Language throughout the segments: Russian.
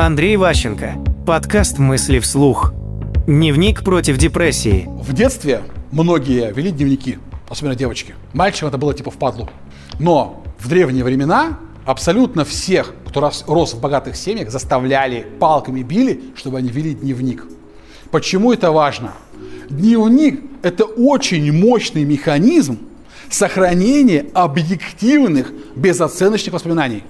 Андрей Ващенко. Подкаст «Мысли вслух». Дневник против депрессии. В детстве многие вели дневники, особенно девочки. Мальчикам это было типа впадлу. Но в древние времена абсолютно всех, кто рос, в богатых семьях, заставляли, палками били, чтобы они вели дневник. Почему это важно? Дневник – это очень мощный механизм сохранения объективных, безоценочных воспоминаний.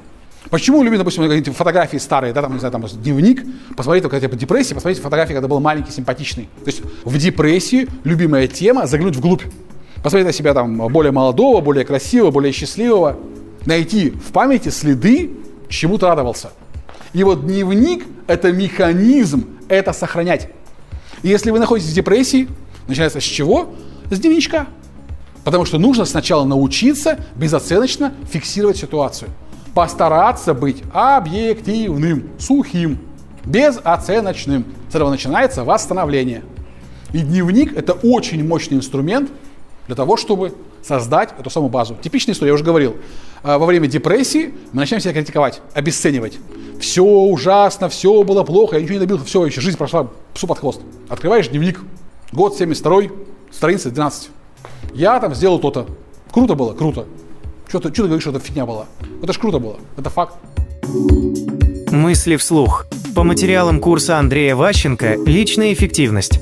Почему любят, допустим, какие-то фотографии старые, да, там, не знаю, там, дневник, посмотрите, когда типа депрессия, посмотрите фотографии, когда был маленький, симпатичный. То есть в депрессии любимая тема – заглянуть вглубь. Посмотреть на себя там более молодого, более красивого, более счастливого. Найти в памяти следы, чему ты радовался. И вот дневник – это механизм это сохранять. И если вы находитесь в депрессии, начинается с чего? С дневничка. Потому что нужно сначала научиться безоценочно фиксировать ситуацию. Постараться быть объективным, сухим, безоценочным. С этого начинается восстановление. И дневник – это очень мощный инструмент для того, чтобы создать эту самую базу. Типичная история, я уже говорил. А, во время депрессии мы начинаем себя критиковать, обесценивать. Все ужасно, все было плохо, я ничего не добился, все, еще жизнь прошла псу под хвост. Открываешь дневник, год 72 страница 12. Я там сделал то-то. Круто было? Круто. Что ты, что ты говоришь, что это фигня была? Это ж круто было. Это факт. Мысли вслух. По материалам курса Андрея Ващенко «Личная эффективность».